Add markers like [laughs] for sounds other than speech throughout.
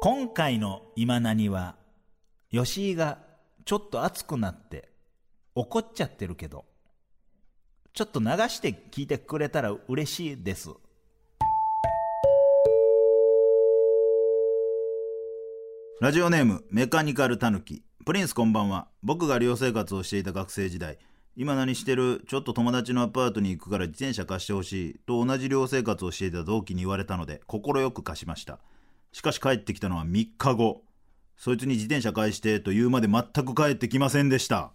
今回の今何は、吉井がちょっと熱くなって怒っちゃってるけど、ちょっと流して聞いてくれたら嬉しいです。ラジオネームメカニカルタヌキ。プリンスこんばんは。僕が寮生活をしていた学生時代、今何してる？ちょっと友達のアパートに行くから自転車貸してほしいと同じ寮生活をしていた同期に言われたので、快く貸しました。しかし帰ってきたのは3日後。そいつに自転車返してと言うまで全く帰ってきませんでした。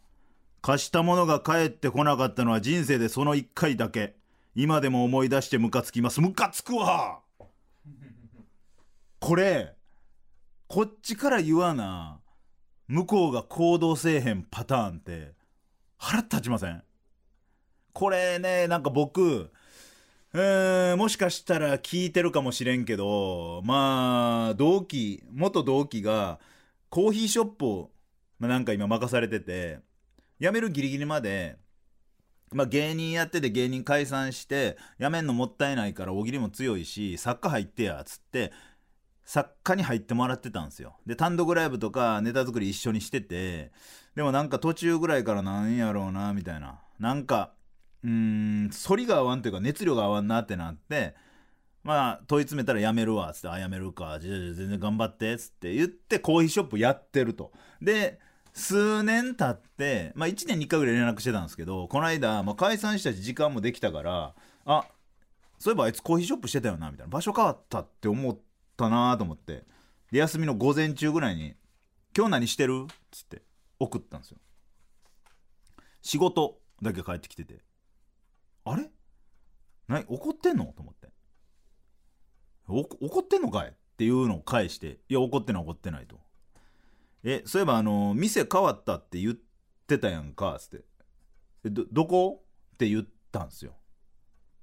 貸したものが帰ってこなかったのは人生でその1回だけ。今でも思い出してムカつきます。ムカつくわこれ、こっちから言わな、向こうが行動せえへんパターンって、腹立ちません？これね、なんか僕、えー、もしかしたら聞いてるかもしれんけど、まあ、同期、元同期が、コーヒーショップを、ま、なんか今任されてて、辞めるギリギリまで、まあ芸人やってて芸人解散して、辞めんのもったいないから大喜利も強いし、作家入ってや、つって、作家に入ってもらってたんですよ。で、単独ライブとかネタ作り一緒にしてて、でもなんか途中ぐらいからなんやろうな、みたいな。なんか、うーん、反りが合わんというか熱量が合わんなってなって、まあ、問い詰めたらやめるわ、つって、あ、やめるか、じゃあじゃあ全然頑張って、つって言って、コーヒーショップやってると。で、数年経って、まあ1年に1回ぐらい連絡してたんですけど、この間、まあ解散したし時間もできたから、あ、そういえばあいつコーヒーショップしてたよな、みたいな。場所変わったって思ってたなと思って。で、休みの午前中ぐらいに、今日何してる？っつって送ったんですよ。仕事だけ帰ってきてて。あれ？何怒ってんの？と思って。怒ってんのかい？っていうのを返して、いや、怒ってない怒ってないと。え、そういえばあの、店変わったって言ってたやんか、つって。え、ど、どこ？って言ったんですよ。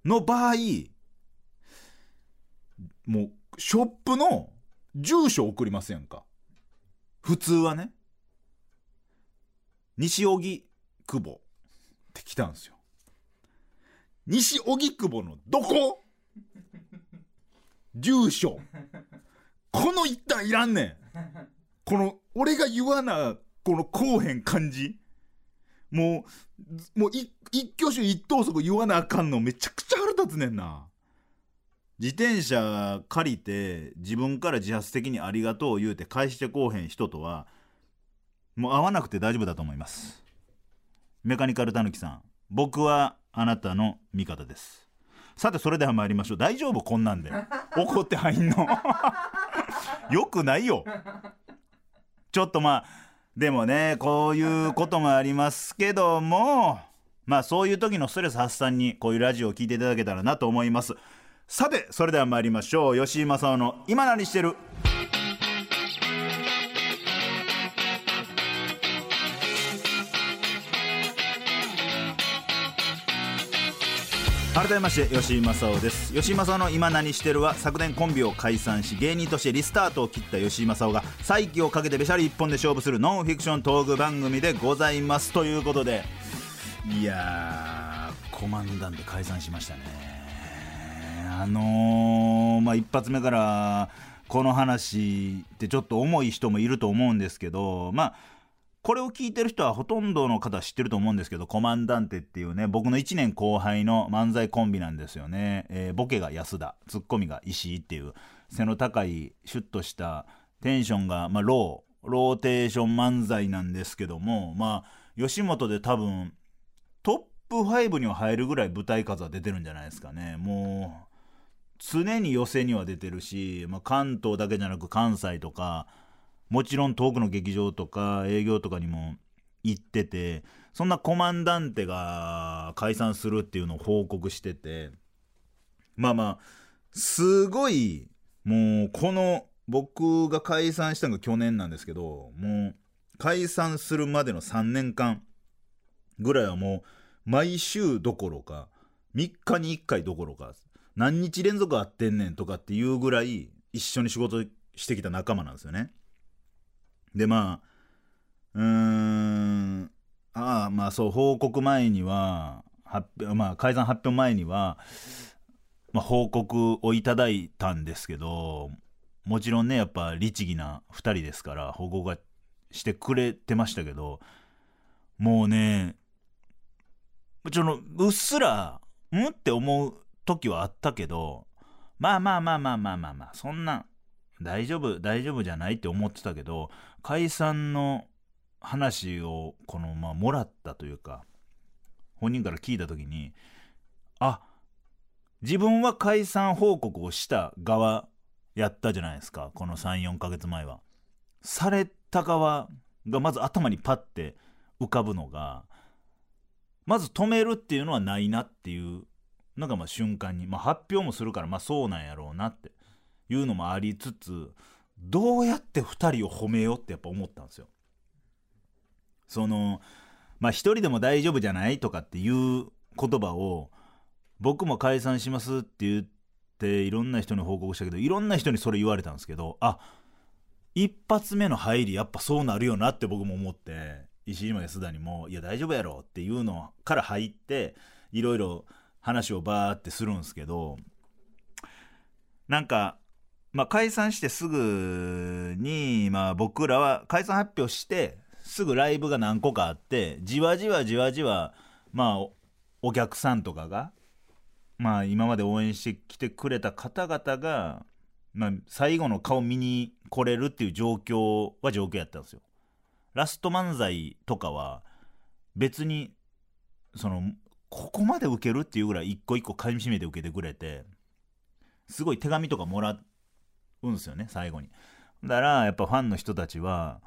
の場合、もう、ショップの住所送りますやんか。普通はね。西荻窪って来たんですよ。西荻窪のどこ？住所。この一旦いらんねん。この、俺が言わな、このこうへん感じ。もう、もう一挙手一投足言わなあかんのめちゃくちゃ腹立つねんな。自転車借りて自分から自発的にありがとう言うて返してこうへん人とは、もう会わなくて大丈夫だと思います。メカニカルタヌキさん、僕はあなたの味方です。さて、それでは参りましょう。大丈夫こんなんで。[laughs] 怒って入んの。[laughs] よくないよ。ちょっとまあ、でもね、こういうこともありますけども、まあそういう時のストレス発散にこういうラジオを聞いていただけたらなと思います。さて、それでは参りましょう。吉井正夫の今何してる？改めまして吉井正夫です。吉井正夫の今何してるは昨年コンビを解散し芸人としてリスタートを切った吉井正夫が再起をかけてべしゃり一本で勝負するノンフィクショントーク番組でございます。ということでいやーコマンダンテ解散しましたね。あのーまあ一発目からこの話ってちょっと重い人もいると思うんですけどまあこれを聞いてる人はほとんどの方は知ってると思うんですけど、コマンダンテっていうね、僕の1年後輩の漫才コンビなんですよね。えーボケが安田、ツッコミが石井っていう、背の高い、シュッとした、テンションが、まあ、ロー、ローテンション漫才なんですけども、まあ、吉本で多分、トップ5には入るぐらい舞台数は出てるんじゃないですかね。もう、常に寄せには出てるし、まあ、関東だけじゃなく関西とか、もちろん遠くの劇場とか営業とかにも行ってて、そんなコマンダンテが解散するっていうのを報告してて、まあまあ、すごい、もうこの僕が解散したのが去年なんですけど、もう解散するまでの3年間ぐらいはもう毎週どころか、3日に1回どころか、何日連続会ってんねんとかっていうぐらい一緒に仕事してきた仲間なんですよね。でまあうーんああまあそう報告前には発表まあ解散発表前には、まあ、報告をいただいたんですけどもちろんねやっぱ律儀な2人ですから報告がしてくれてましたけどもうねちょのうっすらんって思う時はあったけどまあまあまあまあまあまあまあそんな大丈夫大丈夫じゃないって思ってたけど解散の話をこのまあもらったというか本人から聞いた時にあ自分は解散報告をした側やったじゃないですかこの34ヶ月前は。された側がまず頭にパッて浮かぶのがまず止めるっていうのはないなっていうのがまあ瞬間に、まあ、発表もするからまあそうなんやろうなっていうのもありつつどうやって2人を褒めようってやっぱ思ったんですよ。そのまあ一人でも大丈夫じゃないとかっていう言葉を僕も解散しますって言っていろんな人に報告したけどいろんな人にそれ言われたんですけどあ一発目の入りやっぱそうなるよなって僕も思って石島安田にも「いや大丈夫やろ」っていうのから入っていろいろ話をバーってするんですけどなんかまあ解散してすぐにまあ僕らは解散発表してすぐライブが何個かあってじわじわじわじわまあお客さんとかがまあ今まで応援してきてくれた方々が、まあ、最後の顔見に来れるっていう状況は状況やったんですよ。ラスト漫才とかは別にそのここまで受けるっていうぐらい一個一個噛みしめて受けてくれてすごい手紙とかもらうんですよね最後に。だからやっぱファンの人たちは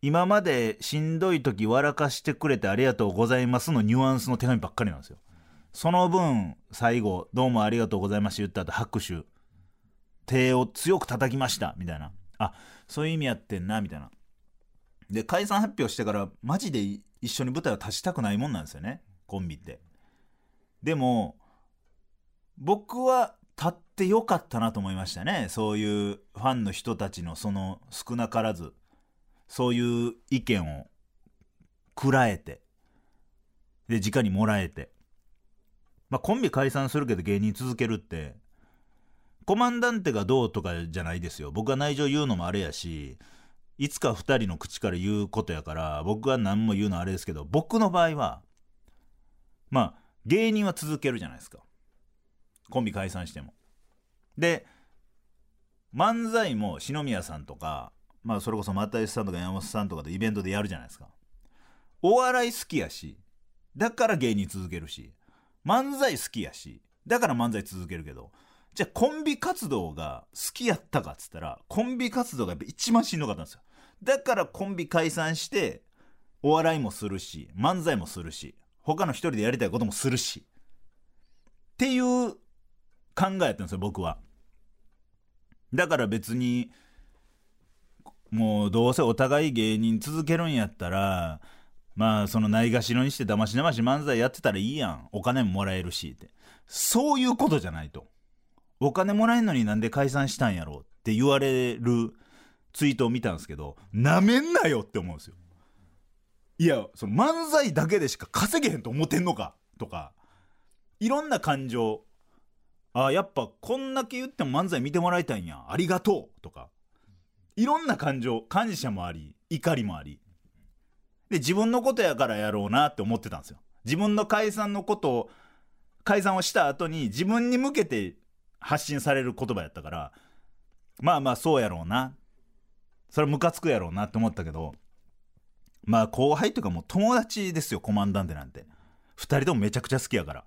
今までしんどい時笑かしてくれてありがとうございますのニュアンスの手紙ばっかりなんですよ。その分最後どうもありがとうございました言った後拍手手を強く叩きましたみたいなあそういう意味やってんなみたいなで解散発表してからマジで一緒に舞台を立ちたくないもんなんですよねコンビってでも僕は立ってよかったなと思いましたね。そういうファンの人たちのその少なからず。そういう意見を食らえて。で直にもらえて。まあコンビ解散するけど芸人続けるって。コマンダンテがどうとかじゃないですよ。僕が内情言うのもあれやしいつか2人の口から言うことやから僕が何も言うのあれですけど僕の場合はまあ芸人は続けるじゃないですか。コンビ解散しても。で漫才も篠宮さんとかまあそれこそ又吉さんとか山本さんとかでイベントでやるじゃないですか。お笑い好きやしだから芸人続けるし漫才好きやしだから漫才続けるけどじゃあコンビ活動が好きやったかっつったらコンビ活動がやっぱ一番しんどかったんですよ。だからコンビ解散してお笑いもするし漫才もするし他の一人でやりたいこともするし。っていう考えやったんですよ僕は。だから別にもうどうせお互い芸人続けるんやったらまあそのないがしろにしてだましだまし漫才やってたらいいやん。お金ももらえるしって。そういうことじゃないと。お金もらえんのになんで解散したんやろって言われるツイートを見たんですけどなめんなよって思うんですよ。いやその漫才だけでしか稼げへんと思ってんのか？とか。いろんな感情。あやっぱこんだけ言っても漫才見てもらいたいんや。ありがとう。とか。いろんな感情感謝もあり怒りもあり。で自分のことやからやろうなって思ってたんですよ。自分の解散のことを解散をした後に自分に向けて発信される言葉やったからまあまあそうやろうな。それムカつくやろうなって思ったけどまあ後輩というかもう友達ですよコマンダンテなんて。2人ともめちゃくちゃ好きやから。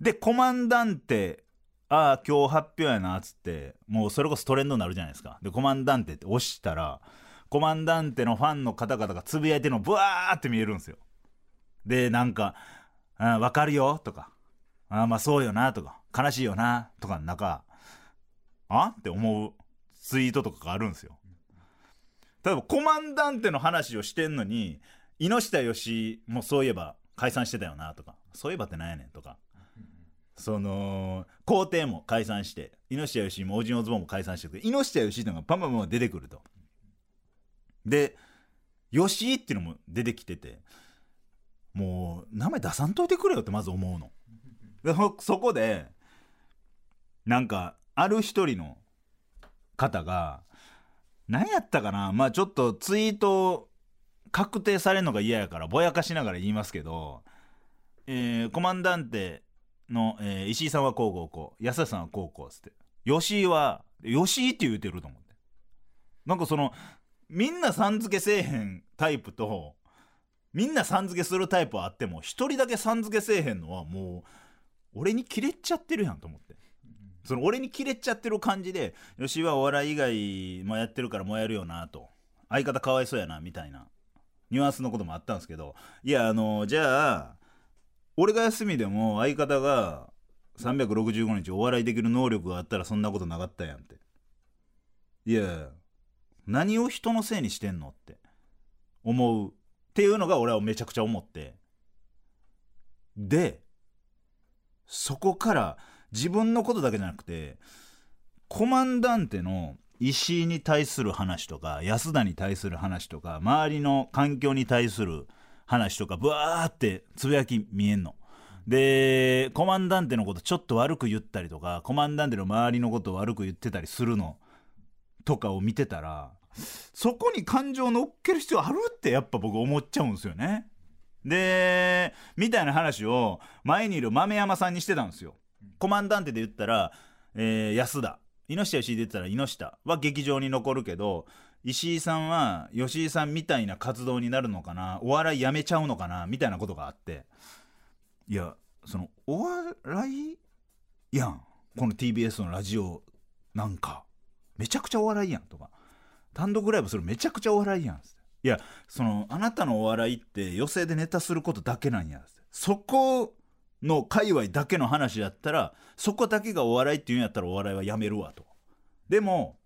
でコマンダンテああ今日発表やなっつってもうそれこそトレンドになるじゃないですか。でコマンダンテって押したらコマンダンテのファンの方々がつぶやいてるのブワーって見えるんですよ。でなんか「あ分かるよ」とか「あまあそうよな」とか「悲しいよな」とかの中あって思うツイートとかがあるんですよ。例えばコマンダンテの話をしてんのに猪下よしもそういえば解散してたよなとかそういえばってなんやねんとか。その皇帝も解散して猪下義もおじのズボンも解散してくる猪下義しってのがパンパンパン出てくると。で吉井っていうのも出てきててもう名前出さんといてくれよってまず思うの。でそそこでなんかある一人の方が何やったかな？まあちょっとツイート確定されるのが嫌やからぼやかしながら言いますけど、えーコマンダンテの、えー石井さんはこうこうこう安田さんはこうこうっつって。吉井は吉井って言うてると思って。なんかそのみんなさん付けせえへんタイプとみんなさん付けするタイプはあっても一人だけさん付けせえへんのはもう俺にキレっちゃってるやんと思って。その俺にキレちゃってる感じで吉井はお笑い以外もやってるからもうやるよなと。相方かわいそうやなみたいな。ニュアンスのこともあったんですけど。いやあのじゃあ俺が休みでも相方が365日お笑いできる能力があったらそんなことなかったやんって。いや何を人のせいにしてんのって思う。っていうのが俺はめちゃくちゃ思って。でそこから自分のことだけじゃなくてコマンダンテの石井に対する話とか安田に対する話とか周りの環境に対する話とかブワーってつぶやき見えんの。でコマンダンテのことちょっと悪く言ったりとかコマンダンテの周りのこと悪く言ってたりするのとかを見てたらそこに感情乗っける必要あるってやっぱ僕思っちゃうんですよね。でみたいな話を前にいる豆山さんにしてたんですよ。コマンダンテで言ったら、えー安田。猪下吉井で言ったら猪下は劇場に残るけど石井さんは吉井さんみたいな活動になるのかな。お笑いやめちゃうのかな。みたいなことがあって。いやそのお笑いやん。この TBS のラジオなんか。めちゃくちゃお笑いやんとか。単独ライブするめちゃくちゃお笑いやん。っていやそのあなたのお笑いって寄席でネタすることだけなんや。そこの界隈だけの話やったらそこだけがお笑いっていうんやったらお笑いはやめるわと。でも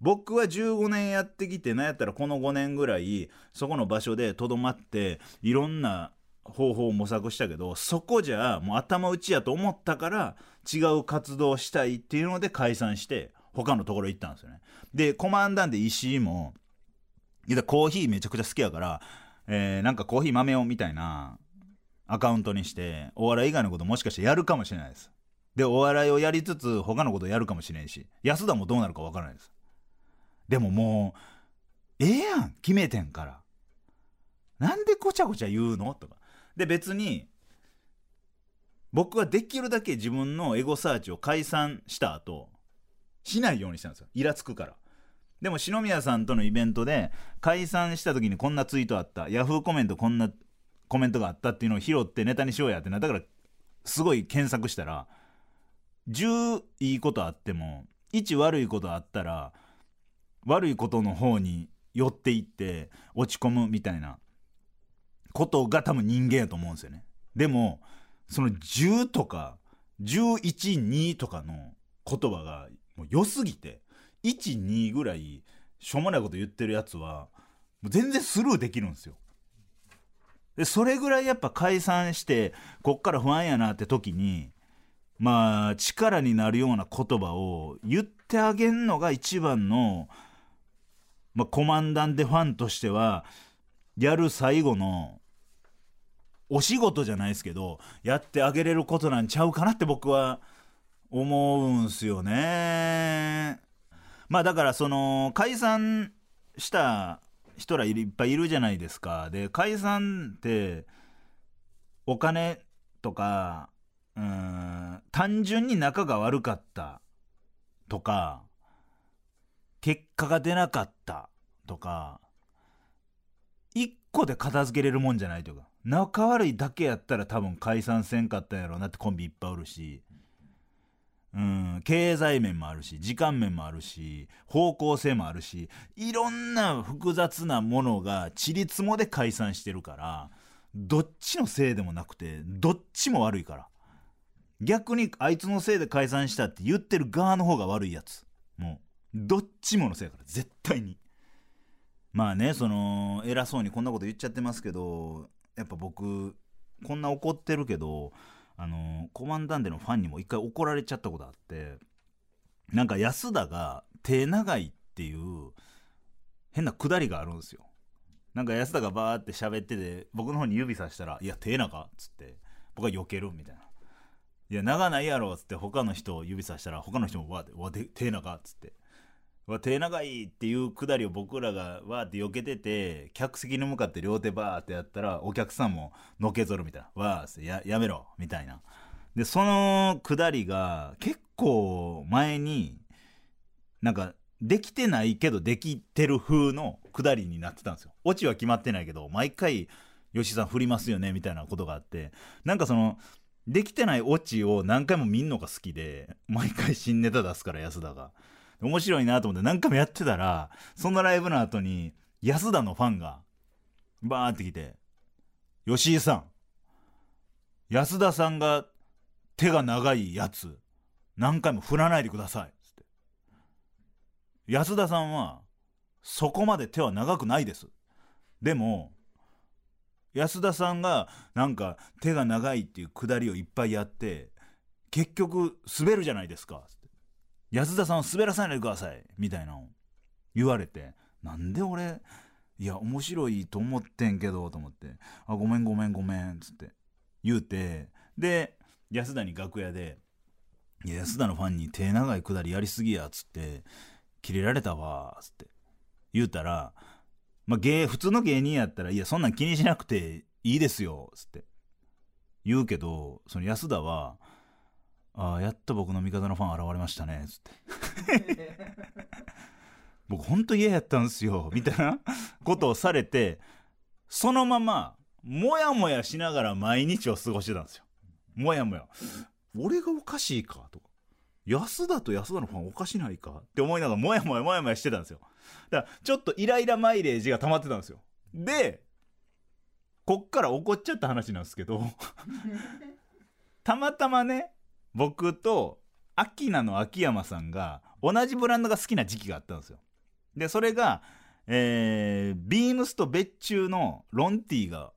僕は15年やってきてなんやったらこの5年ぐらいそこの場所でとどまっていろんな方法を模索したけどそこじゃもう頭打ちやと思ったから違う活動したいっていうので解散して他のところ行ったんですよね。でコマンダンで石井もいやコーヒーめちゃくちゃ好きやから、えーなんかコーヒー豆をみたいなアカウントにしてお笑い以外のこともしかしてやるかもしれないです。でお笑いをやりつつ他のことやるかもしれんし安田もどうなるかわからないです。でももうええやん決めてんから。なんでごちゃごちゃ言うの？とか。で別に僕はできるだけ自分のエゴサーチを解散した後しないようにしたんですよ。イラつくから。でも篠宮さんとのイベントで解散した時にこんなツイートあった。ヤフーコメントこんなコメントがあったっていうのを拾ってネタにしようやってなったからすごい検索したら10いいことあっても1悪いことあったら悪いことの方に寄っていって落ち込むみたいなことが多分人間やと思うんですよね。でもその10とか112とかの言葉がもう良すぎて12ぐらいしょうもないこと言ってるやつは全然スルーできるんですよ。でそれぐらいやっぱ解散してこっから不安やなって時にまあ力になるような言葉を言ってあげんのが一番の、まあ、コマンダンテファンとしてはやる最後のお仕事じゃないですけどやってあげれることなんちゃうかなって僕は思うんすよね。まあだからその解散した人らいっぱいいるじゃないですか。で解散ってお金とかうん単純に仲が悪かったとか結果が出なかったとか一個で片付けれるもんじゃないというか仲悪いだけやったら多分解散せんかったんやろうなってコンビいっぱいおるしうん。経済面もあるし時間面もあるし方向性もあるしいろんな複雑なものがちりつもで解散してるからどっちのせいでもなくてどっちも悪いから。逆にあいつのせいで解散したって言ってる側の方が悪いやつ。もうどっちものせいから絶対に。まあねその偉そうにこんなこと言っちゃってますけどやっぱ僕こんな怒ってるけどあのコマンダンテのファンにも一回怒られちゃったことあってなんか安田が手長いっていう変なくだりがあるんですよ。なんか安田がバーって喋ってて僕の方に指さしたら「いや手長」っつって僕は避けるみたいな「いや長ないやろ」っつって他の人を指さしたら他の人もわーって「わ手長」っつって「わ手長い」っていうくだりを僕らがわーって避けてて客席に向かって両手バーってやったらお客さんものけぞるみたいな「わーってややめろ」みたいな。でそのくだりが結構前になんかできてないけどできてる風のくだりになってたんですよ。オチは決まってないけど毎回吉井さん振りますよねみたいなことがあって。なんかそのできてないオチを何回も見んのが好きで毎回新ネタ出すから安田が。面白いなと思って何回もやってたらそのライブの後に安田のファンがバーって来て「吉井さん安田さんが手が長いやつ何回も振らないでください」つって。安田さんはそこまで手は長くないです。でも安田さんがなんか手が長いっていうくだりをいっぱいやって結局滑るじゃないですか。安田さんを滑らさないでくださいみたいなの言われてなんで俺いや面白いと思ってんけどと思って。あごめんごめんごめんっつって。言うてで安田に楽屋で「いや安田のファンに手長いくだりやりすぎや」っつって「キレられたわ」っつって。言うたらまあ、芸普通の芸人やったら「いやそんなん気にしなくていいですよ」っつって。言うけどその安田は「ああやっと僕の味方のファン現れましたね」つって。[laughs] 僕ほんと嫌やったんすよみたいなことをされてそのままもやもやしながら毎日を過ごしてたんですよ。もやもや俺がおかしいかとか。安田と安田のファンおかしないかって思いながらもやもやもやもやしてたんですよ。だからちょっとイライラマイレージが溜まってたんですよ。でこっから怒っちゃった話なんですけど [laughs] たまたまね僕とアキナの秋山さんが同じブランドが好きな時期があったんですよ。でそれがえー、ビームスと別注のロンティーが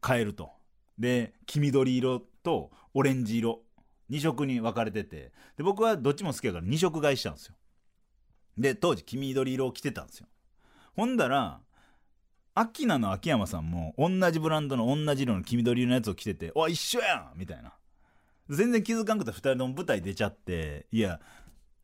買えると。で黄緑色とオレンジ色2色に分かれてて。で僕はどっちも好きやから2色買いしたんですよ。で当時黄緑色を着てたんですよ。ほんだらアキナの秋山さんも同じブランドの同じ色の黄緑色のやつを着てて「おい一緒やん!」みたいな。全然気づかんくて2人とも舞台出ちゃって「いや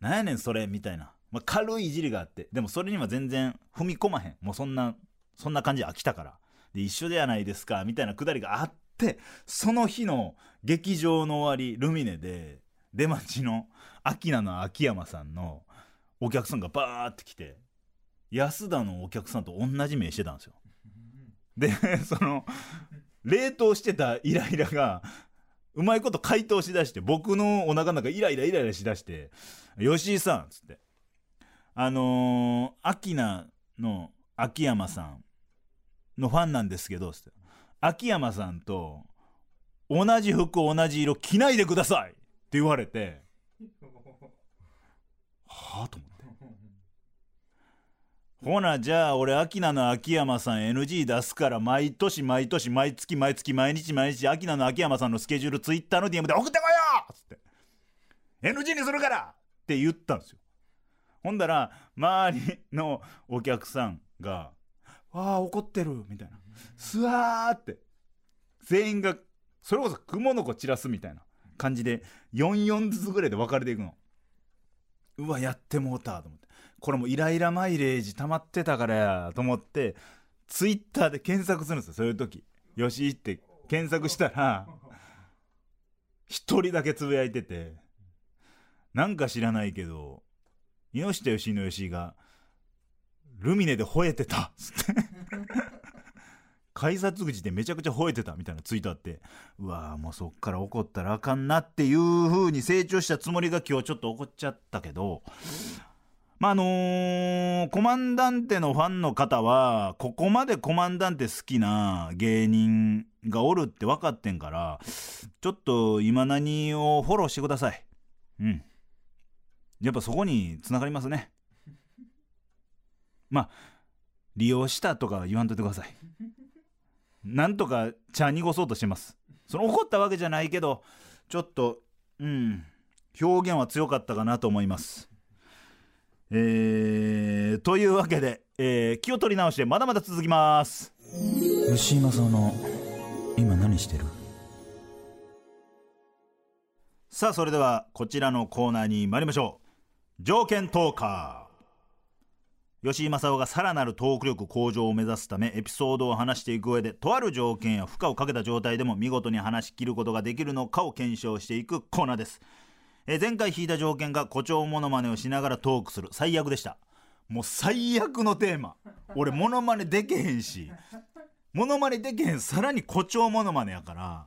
なんやねんそれ」みたいな、まあ、軽いいじりがあってでもそれには全然踏み込まへん。もうそんなそんな感じで飽きたから。で一緒ではないですかみたいなくだりがあってその日の劇場の終わりルミネで出待ちのアキナの秋山さんのお客さんがバーって来て安田のお客さんと同じ目してたんですよ。でその冷凍してたイライラがうまいこと解凍しだして僕のお腹の中イライライライラしだして「吉井さん」っつって「あのー、アキナの秋山さんのファンなんですけど」つって。秋山さんと同じ服同じ色着ないでくださいって言われて。[laughs] はあと思ってほなじゃあ俺アキナの秋山さん NG 出すから毎年毎年毎月毎月毎日毎日アキナの秋山さんのスケジュールツイッターの DM で送ってこいよっつって NG にするからって言ったんですよ。ほんだら周りのお客さんが「わあ怒ってる」みたいな。スワーって全員がそれこそ雲の子散らすみたいな感じで44ずつぐらいで分かれていくの。うわやってもうたと思って。これもイライラマイレージ溜まってたからやと思ってツイッターで検索するんですよそういう時「よし」って検索したら一人だけつぶやいててなんか知らないけど井下義井の吉井が「ルミネで吠えてた」つって。改札口でめちゃくちゃ吠えてたみたいなツイートあってうわーもうそっから怒ったらあかんなっていう風に成長したつもりが今日ちょっと怒っちゃったけどまああのーコマンダンテのファンの方はここまでコマンダンテ好きな芸人がおるって分かってんからちょっと今何をフォローしてください。うん。やっぱそこにつながりますね。[laughs] まあ利用したとか言わんといてください。なんとか茶濁そうとしてます。その怒ったわけじゃないけどちょっとうん。表現は強かったかなと思います。えー、というわけで、えー気を取り直してまだまだ続きます。吉井正夫の今何してる？さあそれではこちらのコーナーに参りましょう。条件トーカー。吉井正夫がさらなるトーク力向上を目指すためエピソードを話していく上でとある条件や負荷をかけた状態でも見事に話し切ることができるのかを検証していくコーナーです、え前回引いた条件が誇張モノマネをしながらトークする最悪でした。もう最悪のテーマ。俺モノマネできへんし。モノマネできへん。さらに誇張モノマネやから。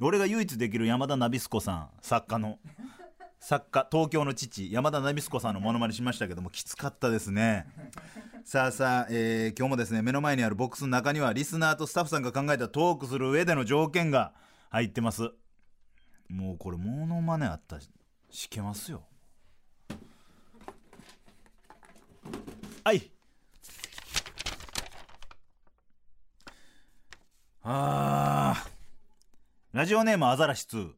俺が唯一できる山田ナビスコさん作家の。作家東京の父山田ナビスコさんのモノマネしましたけどもきつかったですね。さあさあ、えー今日もですね目の前にあるボックスの中にはリスナーとスタッフさんが考えたトークする上での条件が入ってます。もうこれモノマネあったらしけますよ。はい。あー。ラジオネームアザラシ2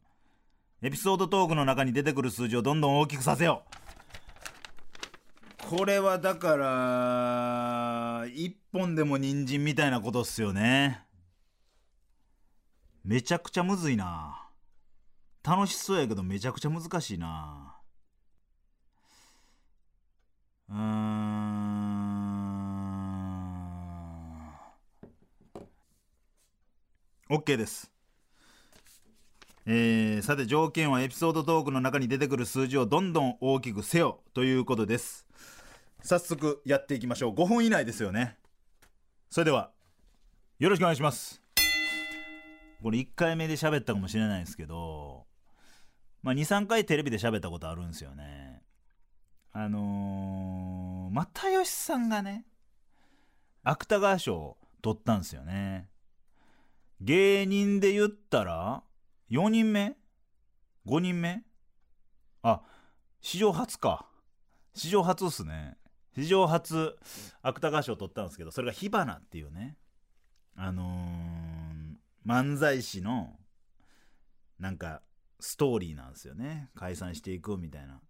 エピソードトークの中に出てくる数字をどんどん大きくさせよう。これはだから一本でも人参みたいなことっすよね。めちゃくちゃむずいな楽しそうやけどめちゃくちゃ難しいな。うーん。OK です。えーさて条件はエピソードトークの中に出てくる数字をどんどん大きくせよということです。早速やっていきましょう。5分以内ですよね。それではよろしくお願いします。これ1回目で喋ったかもしれないですけど、まあ、23回テレビで喋ったことあるんですよね。あのー、又吉さんがね芥川賞を取ったんですよね。芸人で言ったら4人目 ?5 人目あ史上初か。史上初っすね。史上初芥川賞を取ったんですけどそれが火花っていうねあのー、漫才師のなんかストーリーなんですよね。解散していくみたいな。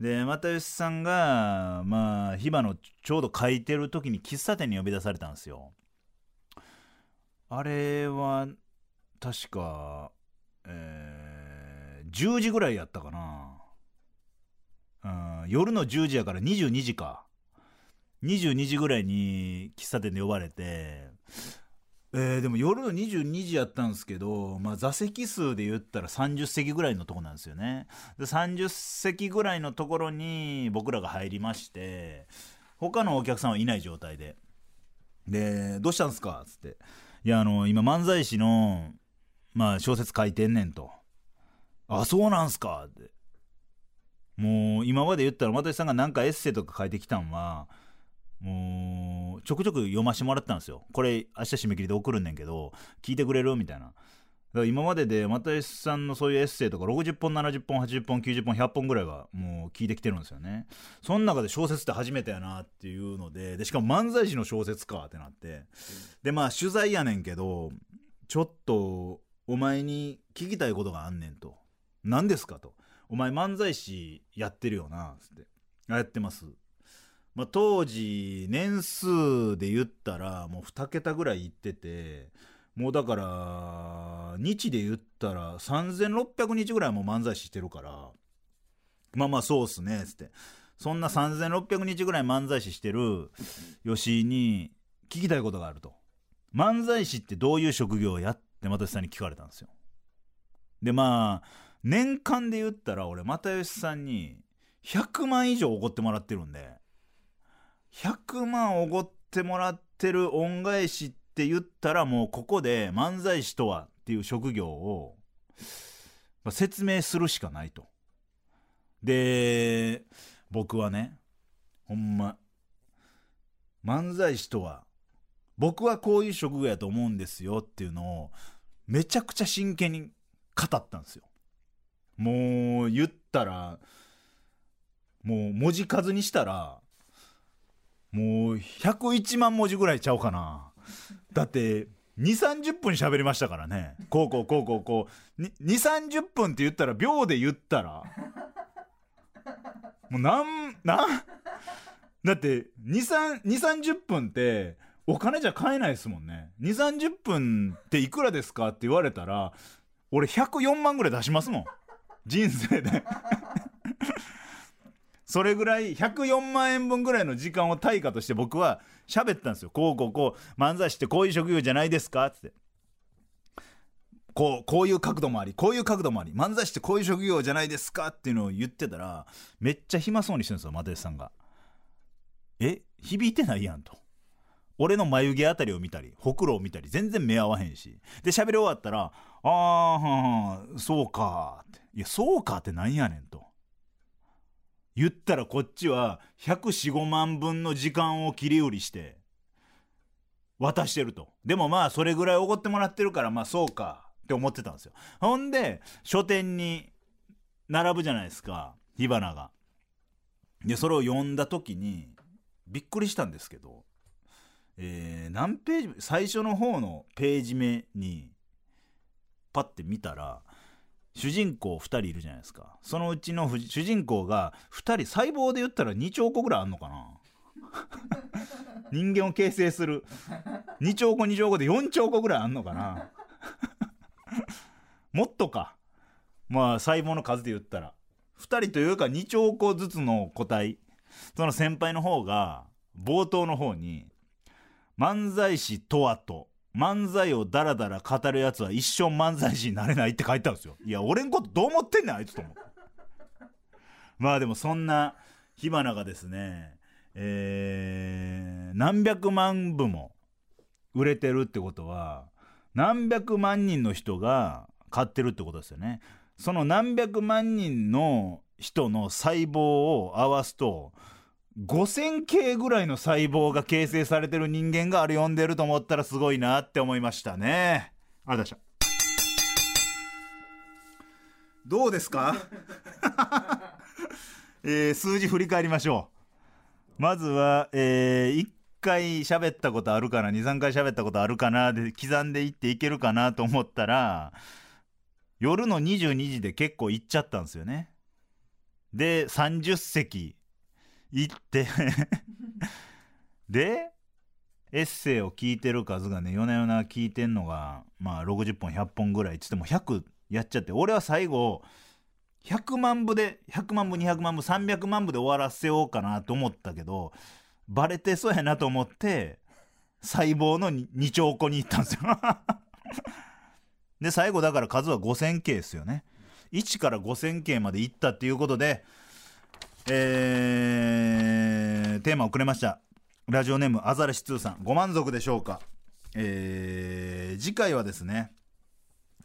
で又吉さんがまあ火花をちょうど書いてる時に喫茶店に呼び出されたんですよ。あれは確かえー10時ぐらいやったかな、うん、夜の10時やから22時か。22時ぐらいに喫茶店で呼ばれてえーでも夜の22時やったんですけど、まあ、座席数で言ったら30席ぐらいのとこなんですよねで30席ぐらいのところに僕らが入りまして他のお客さんはいない状態でで「どうしたんすか?」っつって「いやあの今漫才師のまあ小説書いてんねんと。あ、そうなんすか？って。もう今まで言ったら、又吉さんがなんかエッセイとか書いてきたんは、もうちょくちょく読ましてもらってたんですよ。これ明日締め切りで送るんねんけど、聞いてくれるみたいな。だから今までで又吉さんのそういうエッセイとか60本70本80本90本100本ぐらいはもう聞いてきてるんですよねその中で小説って初めてやなっていうのででしかも漫才師の小説かってなってでまあ取材やねんけどちょっとお前に聞きたいことがあんねんと。何ですかと。お前漫才師やってるよな。つって。やってます。まあ、当時、年数で言ったらもう2桁ぐらい行ってて、もうだから、日で言ったら3600日ぐらいも漫才師してるから、まあまあそうっすね。つって。そんな3600日ぐらい漫才師してる吉井に聞きたいことがあると。漫才師ってどういう職業やって又吉さんに聞かれたんですよでまあ年間で言ったら俺又吉さんに100万以上おごってもらってるんで100万おごってもらってる恩返しって言ったらもうここで漫才師とはっていう職業を説明するしかないと。で僕はねほんま漫才師とは僕はこういう職業やと思うんですよっていうのをめちゃくちゃ真剣に語ったんですよ。もう言ったらもう文字数にしたらもう101万文字ぐらいちゃうかな。だって2三3 0分喋りましたからね。こうこうこうこうこう。2 3 0分って言ったら秒で言ったら。もうなんなだって2三2 3 0分ってお金じゃ買えないですもんね。2三3 0分っていくらですかって言われたら俺104万ぐらい出しますもん。人生で。それぐらい104万円分ぐらいの時間を対価として僕は喋ったんですよ。こうこうこう漫才師ってこういう職業じゃないですか？って。こうこういう角度もありこういう角度もあり漫才師ってこういう職業じゃないですか？っていうのを言ってたらめっちゃ暇そうにしてるんですよ又吉さんが。え響いてないやんと。俺の眉毛あたりを見たりほくろを見たり全然目合わへんし。で喋り終わったら「ああそうか」って「いやそうか」ってなんやねんと。言ったらこっちは104,5万分の時間を切り売りして渡してると。でもまあそれぐらいおごってもらってるからまあそうかって思ってたんですよ。ほんで書店に並ぶじゃないですか火花が。でそれを読んだ時にびっくりしたんですけどえー、何ページ最初の方のページ目にパッて見たら主人公2人いるじゃないですか。そのうちの主人公が2人細胞で言ったら2兆個ぐらいあんのかな。[laughs] 人間を形成する。2兆個2兆個で4兆個ぐらいあんのかな。[laughs] もっとか。まあ細胞の数で言ったら。2人というか2兆個ずつの個体。その先輩の方が冒頭の方に漫才師とはと。漫才をダラダラ語るやつは一生漫才師になれないって書いてあるんですよ。いや俺んことどう思ってんねんあいつと思う。まあでもそんな火花がですねえー、何百万部も売れてるってことは何百万人の人が買ってるってことですよね。その何百万人の人の細胞を合わすと5000系ぐらいの細胞が形成されてる人間があれ読んでると思ったらすごいなって思いましたね。ありがとうございましたどうですか、[laughs] えー、数字振り返りましょう。まずは、えー、1回喋ったことあるかな？23回喋ったことあるかな？で刻んでいっていけるかなと思ったら夜の22時で結構行っちゃったんですよね。で30席行って。[laughs] でエッセイを聞いてる数がね夜な夜な聞いてんのがまあ60本100本ぐらい。っつっても100やっちゃって。俺は最後100万部で100万部200万部300万部で終わらせようかなと思ったけどバレてそうやなと思って細胞の2兆個に行ったんですよ。[laughs] で最後だから数は5000系ですよね。1から5000系まで行ったっていうことでえー、テーマをくれました。ラジオネームアザラシ2さん。ご満足でしょうか？えー、次回はですね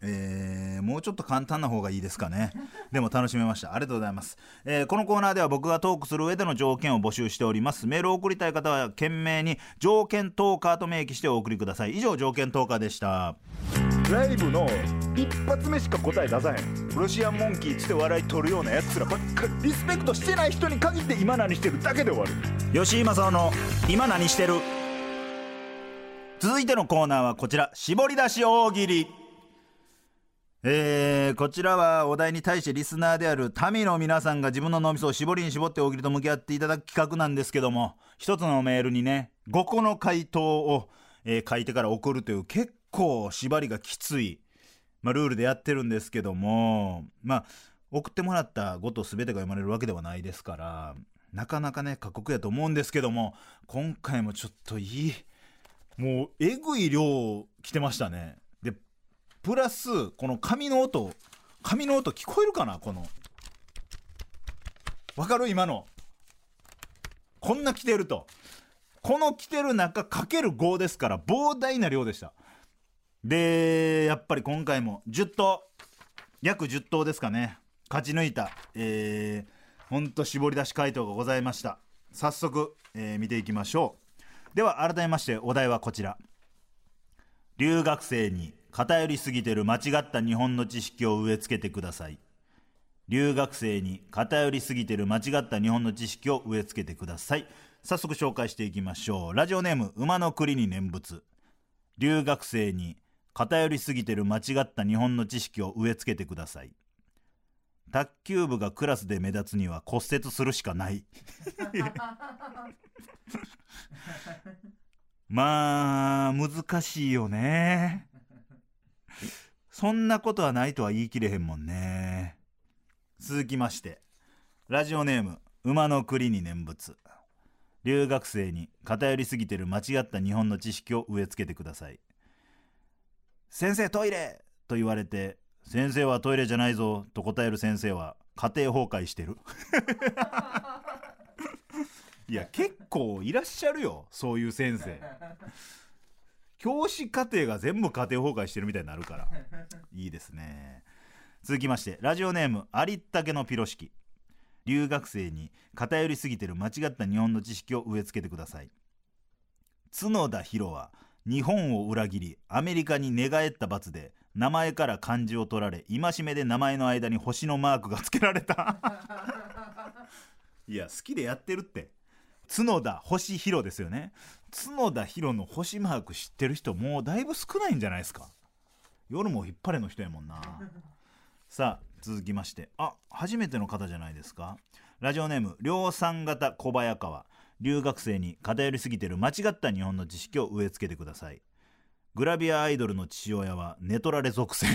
えー、もうちょっと簡単な方がいいですかね。[laughs] でも楽しめました。ありがとうございます、えー、このコーナーでは僕がトークする上での条件を募集しております。メールを送りたい方は懸命に条件トーカーと明記してお送りください。以上条件トーカーでした。ライブの一発目しか答え出さへん。ロシアンモンキーっつって笑い取るようなやつらばっかリスペクトしてない人に限って今何してるだけで終わる。吉井正夫の今何してる？続いてのコーナーはこちら。絞り出し大喜利えー、こちらはお題に対してリスナーである民の皆さんが自分の脳みそを絞りに絞って大喜利と向き合っていただく企画なんですけども一つのメールにね5個の回答を、えー、書いてから送るという結構縛りがきつい、まあ、ルールでやってるんですけどもまあ送ってもらった5と全てが読まれるわけではないですからなかなかね過酷やと思うんですけども今回もちょっといいもうえぐい量来てましたね。プラスこの紙の音紙の音聞こえるかな？この。わかる？今の。こんな来てると。この来てる中かける5ですから膨大な量でした。でやっぱり今回も10頭約10頭ですかね。勝ち抜いた。えー、ほんと絞り出し回答がございました。早速、えー、見ていきましょう。では改めましてお題はこちら。留学生に。偏りすぎてる間違った日本の知識を植え付けてください。留学生に偏りすぎてる間違った日本の知識を植え付けてください。早速紹介していきましょう。ラジオネーム馬の栗に念仏。留学生に偏りすぎてる間違った日本の知識を植え付けてください。卓球部がクラスで目立つには骨折するしかない。[laughs] [laughs] まあ難しいよねそんなことはないとは言い切れへんもんね。続きましてラジオネーム馬の栗に念仏。留学生に偏りすぎてる間違った日本の知識を植え付けてください。先生トイレと言われて先生はトイレじゃないぞと答える先生は家庭崩壊してる。[laughs] いや結構いらっしゃるよそういう先生教師家庭が全部家庭崩壊してるみたいになるから。[laughs] いいですね。続きましてラジオネームありったけのピロシキ。留学生に偏りすぎてる間違った日本の知識を植え付けてください。角田博は日本を裏切りアメリカに寝返った罰で名前から漢字を取られ戒めで名前の間に星のマークが付けられた。[laughs] いや好きでやってるって角田星博ですよね。角田博の星マーク知ってる人もうだいぶ少ないんじゃないですか。夜も引っ張れの人やもんな。[laughs] さあ続きまして。あ初めての方じゃないですか。ラジオネーム量産型小早川。留学生に偏りすぎてる間違った日本の知識を植え付けてください。グラビアアイドルの父親はネトラレ属性。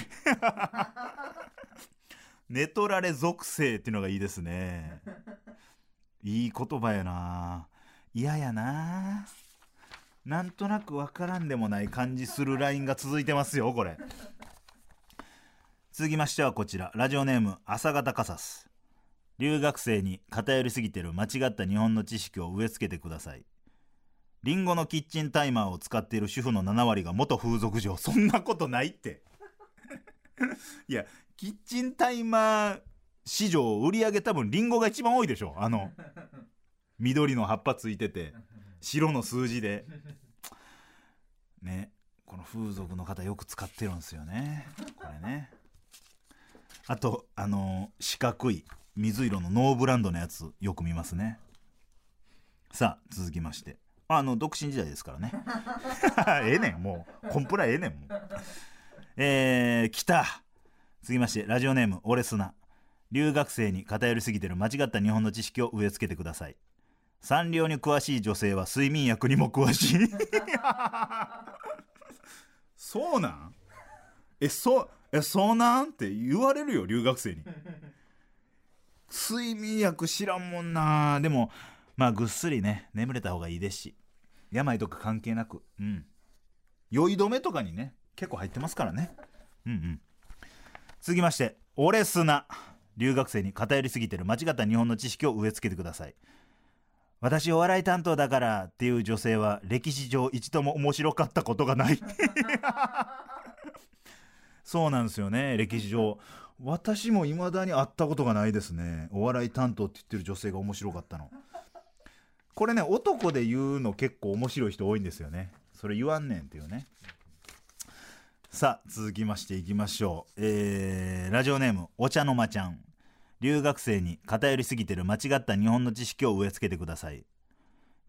ネトラレ属性っていうのがいいですねいい言葉やな。嫌やな。なんとなくわからんでもない感じするラインが続いてますよこれ。続きましてはこちら。ラジオネーム朝方カサス留学生に偏りすぎてる間違った日本の知識を植え付けてください。リンゴのキッチンタイマーを使っている主婦の7割が元風俗嬢。そんなことないって。[laughs] いやキッチンタイマー市場売り上げ多分リンゴが一番多いでしょあの [laughs] 緑の葉っぱついてて [laughs] 白の数字で。[laughs] ねこの風俗の方よく使ってるんですよね。これね。あとあの四角い水色のノーブランドのやつよく見ますね。さあ続きまして。あの独身時代ですからね。ええねんもう。コンプラええねんもう。えー、来た。続きましてラジオネームオレスナ留学生に偏りすぎてる間違った日本の知識を植え付けてください。サンリオに詳しい女性は睡眠薬にも詳しい。そうなん？えそうえそうなん？って言われるよ留学生に。睡眠薬知らんもんな。でもまあぐっすりね眠れた方がいいですし。病とか関係なく。うん。酔い止めとかにね結構入ってますからね。うんうん。続きましてオレスナ留学生に偏りすぎてる間違った日本の知識を植え付けてください。私お笑い担当だからっていう女性は歴史上一度も面白かったことがない。[laughs] そうなんですよね歴史上。私も未だに会ったことがないですね。お笑い担当って言ってる女性が面白かったの。これね男で言うの結構面白い人多いんですよね。それ言わんねんっていうね。さあ続きましていきましょう。えー、ラジオネームお茶の間ちゃん留学生に偏りすぎてる間違った日本の知識を植え付けてください。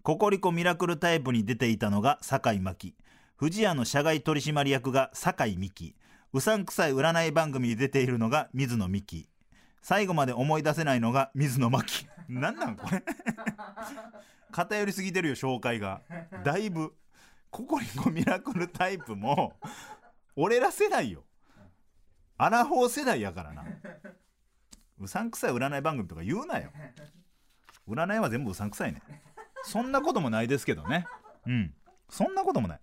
ココリコミラクルタイプに出ていたのが酒井真紀藤屋の社外取締役が酒井美紀うさんくさい占い番組に出ているのが水野美紀最後まで思い出せないのが水野真紀なんなんこれ？[laughs] 偏りすぎてるよ紹介が。だいぶ。ココリコミラクルタイプも俺ら世代よ。アラフォー世代やからなうさんくさい占い番組とか言うなよ。占いは全部うさんくさいね。そんなこともないですけどね。うん。そんなこともない。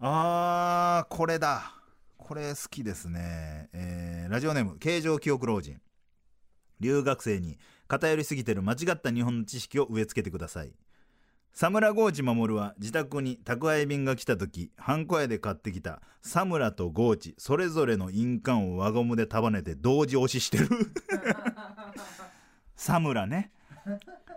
あーこれだ。これ好きですね、えーラジオネーム形状記憶老人。留学生に偏りすぎてる間違った日本の知識を植え付けてください。サムラゴーチ守は自宅に宅配便が来た時ハンコ屋で買ってきたサムラとゴーチそれぞれの印鑑を輪ゴムで束ねて同時押ししてる。[laughs] サムラね。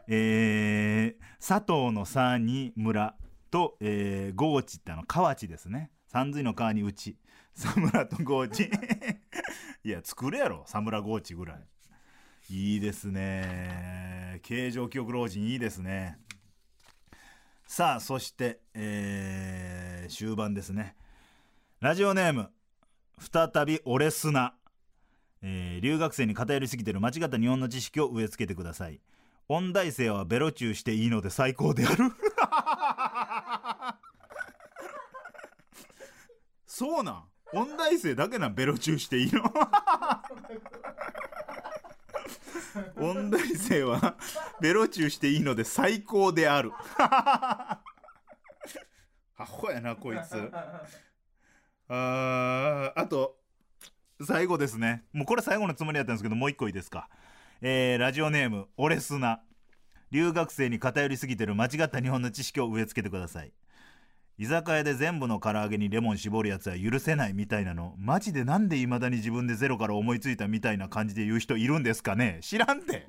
えー、佐藤の「さ」に村と、えー、ゴーチってあの河内ですね。三髄の川にうち。サムラとゴーチ。[laughs] いや作れやろ。サムラゴーチぐらい。いいですね。形状記憶老人いいですねさあそして、えー終盤ですね。ラジオネーム再び俺砂、えー留学生に偏りすぎてる間違った日本の知識を植え付けてください。音大生はベロチューしていいので最高である。[laughs] そうなん？音大生だけなんベロチューしていいの？音大生はベロチューしていいので最高である。[laughs] アホやなこいつ。あーあと最後ですね。もうこれ最後のつもりだったんですけどもう一個いいですか。えーラジオネームオレスナ。留学生に偏りすぎてる間違った日本の知識を植え付けてください。居酒屋で全部の唐揚げにレモン絞るやつは許せないみたいなの。マジでなんで未だに自分でゼロから思いついたみたいな感じで言う人いるんですかね？知らんて。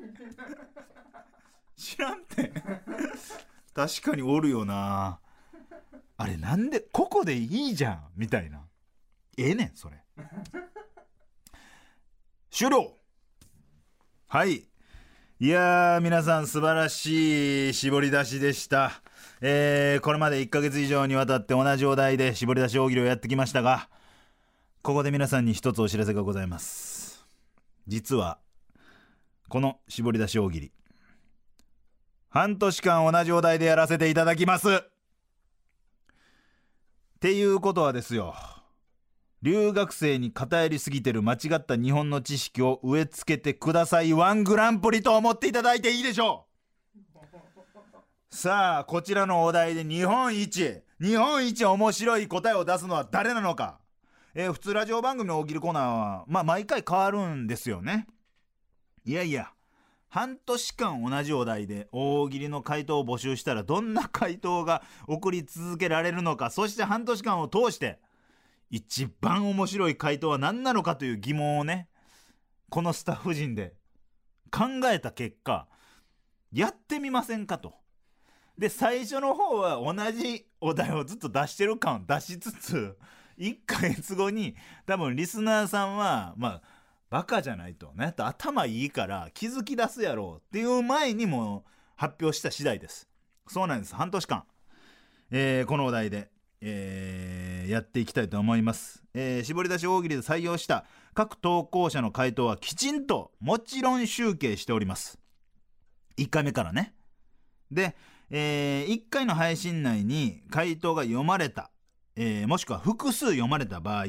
知らんて。確かにおるよな。あれなんでここでいいじゃん。みたいな。ええねんそれ。終了。はい。いや皆さん素晴らしい絞り出しでした。えーこれまで1ヶ月以上にわたって同じお題で絞り出し大喜利をやってきましたがここで皆さんに一つお知らせがございます。実はこの絞り出し大喜利半年間同じお題でやらせていただきます。っていうことはですよ留学生に偏りすぎてる間違った日本の知識を植え付けてください。ワングランプリと思っていただいていいでしょう。さあこちらのお題で日本一。日本一面白い答えを出すのは誰なのか、えー普通ラジオ番組の大喜利コーナーは、まあ、毎回変わるんですよね。いやいや半年間同じお題で大喜利の回答を募集したらどんな回答が送り続けられるのか。そして半年間を通して一番面白い回答は何なのかという疑問をねこのスタッフ陣で考えた結果やってみませんかと。で最初の方は同じお題をずっと出してる感を出しつつ [laughs] 1ヶ月後に多分リスナーさんはまあバカじゃないとね頭いいから気づき出すやろうっていう前にも発表した次第です。そうなんです。半年間、えーこのお題で、えーやっていきたいと思います、えー絞り出し大喜利で採用した各投稿者の回答はきちんともちろん集計しております。1回目からね。で、え1回の配信内に回答が読まれた、えーもしくは複数読まれた場合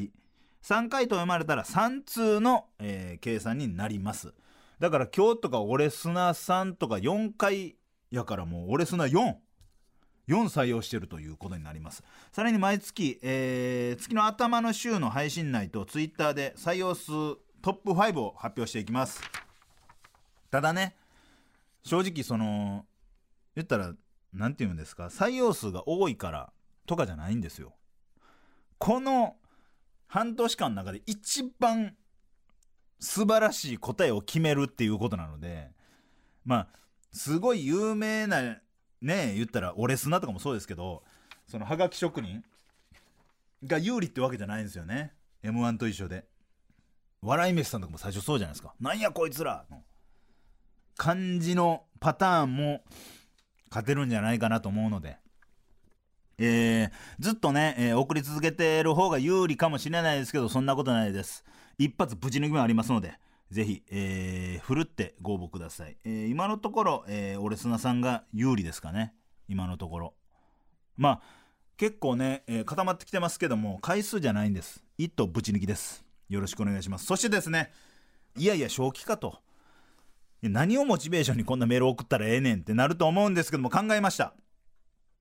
3回答読まれたら3通の、えー計算になります。だから今日とか俺砂さんとか4回やからもう俺砂44採用してるということになります。さらに毎月、えー月の頭の週の配信内とツイッターで採用数トップ5を発表していきます。ただね正直その言ったら何て言うんですか？採用数が多いからとかじゃないんですよ。この半年間の中で一番素晴らしい答えを決めるっていうことなのでまあすごい有名なね言ったらオレスナとかもそうですけどそのハガキ職人が有利ってわけじゃないんですよね。m 1と一緒で。笑い飯さんとかも最初そうじゃないですか。なんやこいつらの。感じのパターンも勝てるんじゃないかなと思うので、えーずっとね、えー送り続けてる方が有利かもしれないですけどそんなことないです。一発ぶち抜きもありますのでぜひ、えー、ふるってご応募ください、えー今のところ、えー、オレスナさんが有利ですかね。今のところ。まあ結構ね、えー固まってきてますけども回数じゃないんです。一頭ぶち抜きです。よろしくお願いします。そしてですねいやいや正気かと。何をモチベーションにこんなメール送ったらええねんってなると思うんですけども考えました。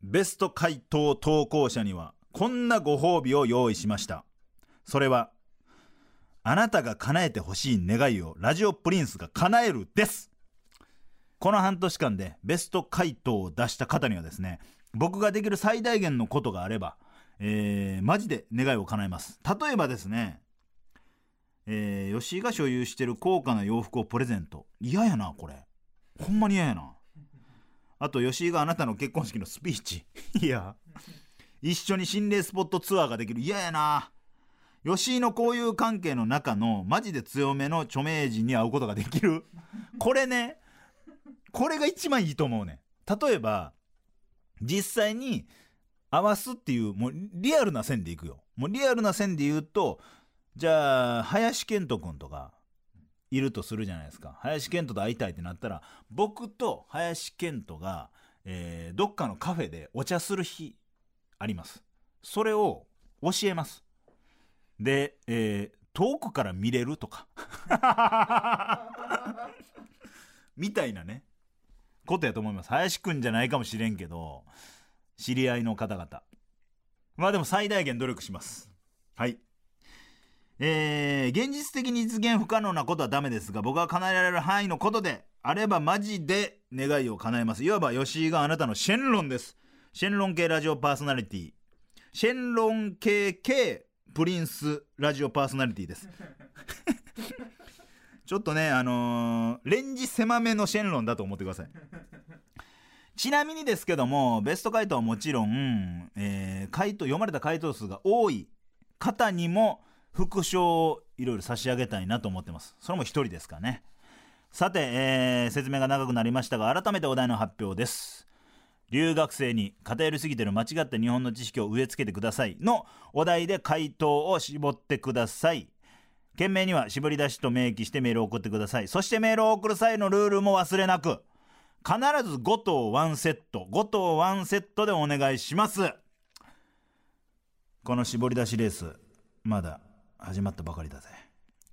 ベスト回答投稿者にはこんなご褒美を用意しました。それはあなたが叶えてほしい願いをラジオプリンスが叶えるです。この半年間でベスト回答を出した方にはですね僕ができる最大限のことがあれば、えーマジで願いを叶えます。例えばですねえー吉井が所有してる高価な洋服をプレゼント。嫌やなこれ。ほんまに嫌やな。あと吉井があなたの結婚式のスピーチ。[laughs] いや。一緒に心霊スポットツアーができる。嫌やな。吉井の交友関係の中のマジで強めの著名人に会うことができる。これね。これが一番いいと思うね例えば実際に合わすっていうもうリアルな線でいくよ。もうリアルな線で言うとじゃあ林遣都君とかいるとするじゃないですか。林遣都と会いたいってなったら僕と林遣都が、えーどっかのカフェでお茶する日あります。それを教えます。で、えー遠くから見れるとか。[laughs] みたいなね。ことやと思います。林くんじゃないかもしれんけど知り合いの方々。まあでも最大限努力します。はい。えー現実的に実現不可能なことはダメですが僕が叶えられる範囲のことであればマジで願いを叶えます。いわば吉井があなたのシェンロンです。シェンロン系ラジオパーソナリティ。シェンロン系系プリンスラジオパーソナリティです。[laughs] ちょっとねあのーレンジ狭めのシェンロンだと思ってください。ちなみにですけどもベスト回答はもちろん、えー回答読まれた回答数が多い方にも副賞をいろいろ差し上げたいなと思ってます。それも一人ですかね。さて、えー説明が長くなりましたが改めてお題の発表です。留学生に偏りすぎてる間違った日本の知識を植え付けてください。のお題で回答を絞ってください。件名には絞り出しと明記してメールを送ってください。そしてメールを送る際のルールも忘れなく必ず5頭1セット。5頭1セットでお願いします。この絞り出しレースまだ始まったばかりだぜ。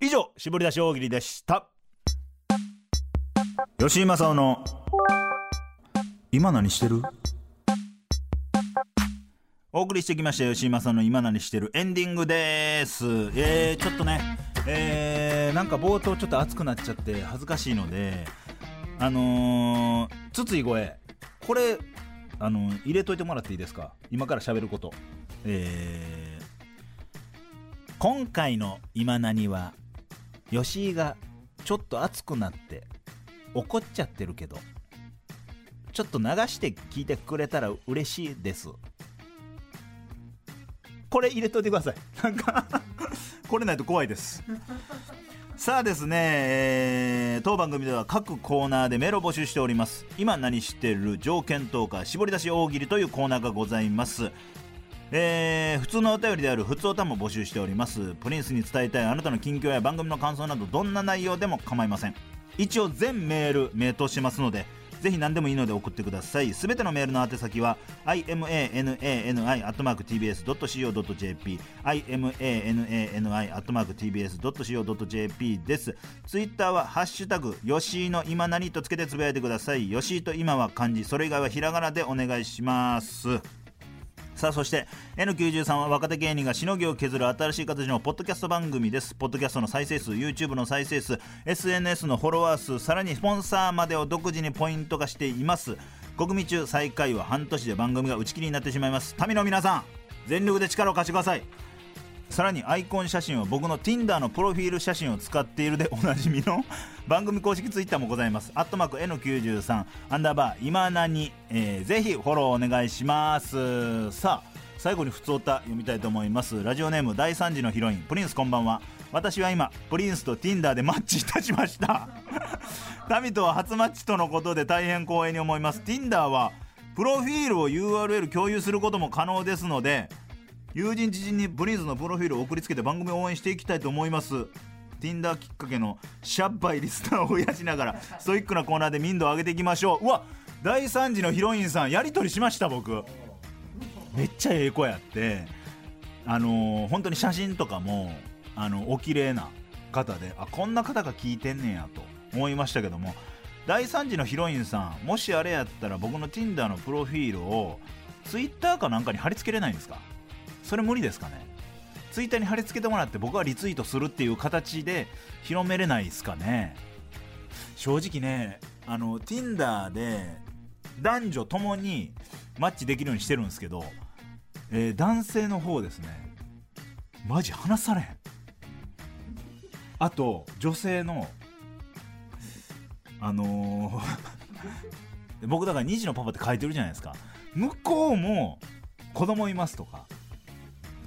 以上絞り出し大喜利でした。吉井正夫の今何してる？お送りしてきました吉井正の今何してるエンディングです。えー、ちょっとねえー、なんか冒頭ちょっと熱くなっちゃって恥ずかしいのであのー、筒井声これあの入れといてもらっていいですか？今から喋ること。えー、今回の今何は吉井がちょっと熱くなって怒っちゃってるけどちょっと流して聞いてくれたら嬉しいです。これ入れといてください。[laughs] なんかこれないと怖いです。[laughs] さあですね、えー当番組では各コーナーでメールを募集しております。今何してる条件投下絞り出し大喜利というコーナーがございますえー普通のお便りである普通おたも募集しております。プリンスに伝えたいあなたの近況や番組の感想などどんな内容でも構いません。一応全メール目通しますのでぜひ何でもいいので送ってください。すべてのメールの宛先は imanani.tbs.co.jp imanani.tbs.co.jp です。ツイッターは「ハッシュタグ吉井の今何」とつけてつぶやいてください。吉井と今は漢字それ以外はひらがなでお願いします。さあそして N93 は若手芸人がしのぎを削る新しい形のポッドキャスト番組です。ポッドキャストの再生数 YouTube の再生数 SNS のフォロワー数さらにスポンサーまでを独自にポイント化しています。国民中最下位は半年で番組が打ち切りになってしまいます。民の皆さん全力で力を貸してください。さらにアイコン写真は僕の Tinder のプロフィール写真を使っているでおなじみの [laughs] 番組公式ツイッターもございます。アットマーク N93 アンダーバー今何、えーぜひフォローお願いします。さあ最後に普通歌読みたいと思います。ラジオネーム第3次のヒロインプリンスこんばんは。私は今プリンスと Tinder でマッチいたしました。[laughs] 民とは初マッチとのことで大変光栄に思います Tinder はプロフィールを URL 共有することも可能ですので友人知人にプリンスのプロフィールを送りつけて番組を応援していきたいと思います。Tinder きっかけのシャッバイリスナーを増やしながらストイックなコーナーで民度を上げていきましょう。うわ第3次のヒロインさんやり取りしました僕。めっちゃええ子やって。あのー本当に写真とかもあのお綺麗な方であこんな方が聞いてんねんやと思いましたけども第3次のヒロインさんもしあれやったら僕の Tinder のプロフィールを Twitter かなんかに貼り付けれないんですか？それ無理ですかね？ツイッターに貼り付けてもらって僕はリツイートするっていう形で広めれないですかね？正直ねあの Tinder で男女ともにマッチできるようにしてるんですけど、えー男性の方ですね。マジ話されん。あと女性のあのー [laughs] 僕だから2児のパパって書いてるじゃないですか。向こうも子供いますとか。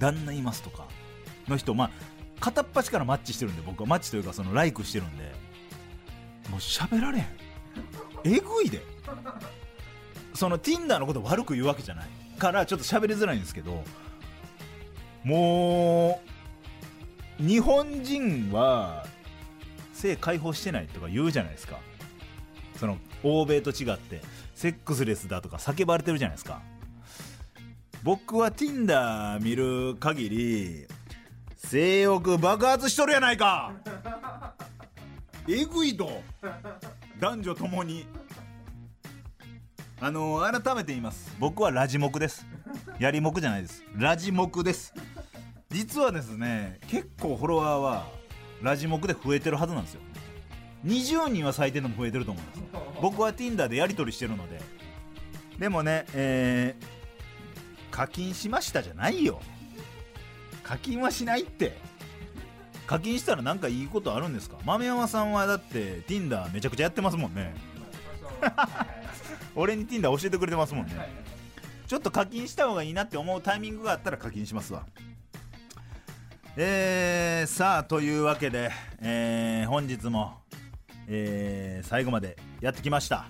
旦那いますとかの人まあ片っ端からマッチしてるんで僕は。マッチというかそのライクしてるんで。もう喋られへん。えぐいで。その Tinder のこと悪く言うわけじゃない。からちょっと喋りづらいんですけどもう日本人は性解放してないとか言うじゃないですか。その欧米と違ってセックスレスだとか叫ばれてるじゃないですか。僕は Tinder 見る限り性欲爆発しとるやないか。[laughs] えぐいと男女ともに。あの改めて言います。僕はラジモクです。やりもくじゃないです。ラジモクです。実はですね結構フォロワーはラジモクで増えてるはずなんですよ。20人は最低でも増えてると思います僕は Tinder でやり取りしてるので。でもねえー、課金しましたじゃないよ。課金はしないって。課金したらなんかいいことあるんですか？豆山さんはだって Tinder めちゃくちゃやってますもんね。[laughs] 俺に Tinder 教えてくれてますもんね。ちょっと課金した方がいいなって思うタイミングがあったら課金しますわ。えー、さあというわけで、えー、本日も、えー、最後までやってきました、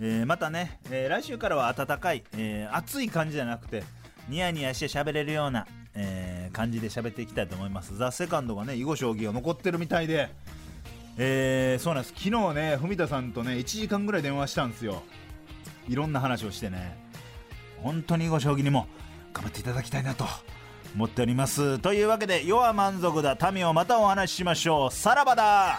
えー、またね、えー来週からは暖かい、えー暑い感じじゃなくてニヤニヤして喋れるような、えー感じで喋っていきたいと思います。ザ・セカンドがね囲碁将棋が残ってるみたいでえーそうなんです。昨日ね文田さんとね1時間ぐらい電話したんですよ。いろんな話をしてね。本当に囲碁将棋にも頑張っていただきたいなと思っております。というわけで世は満足だ。民をまたお話ししましょう。さらばだ。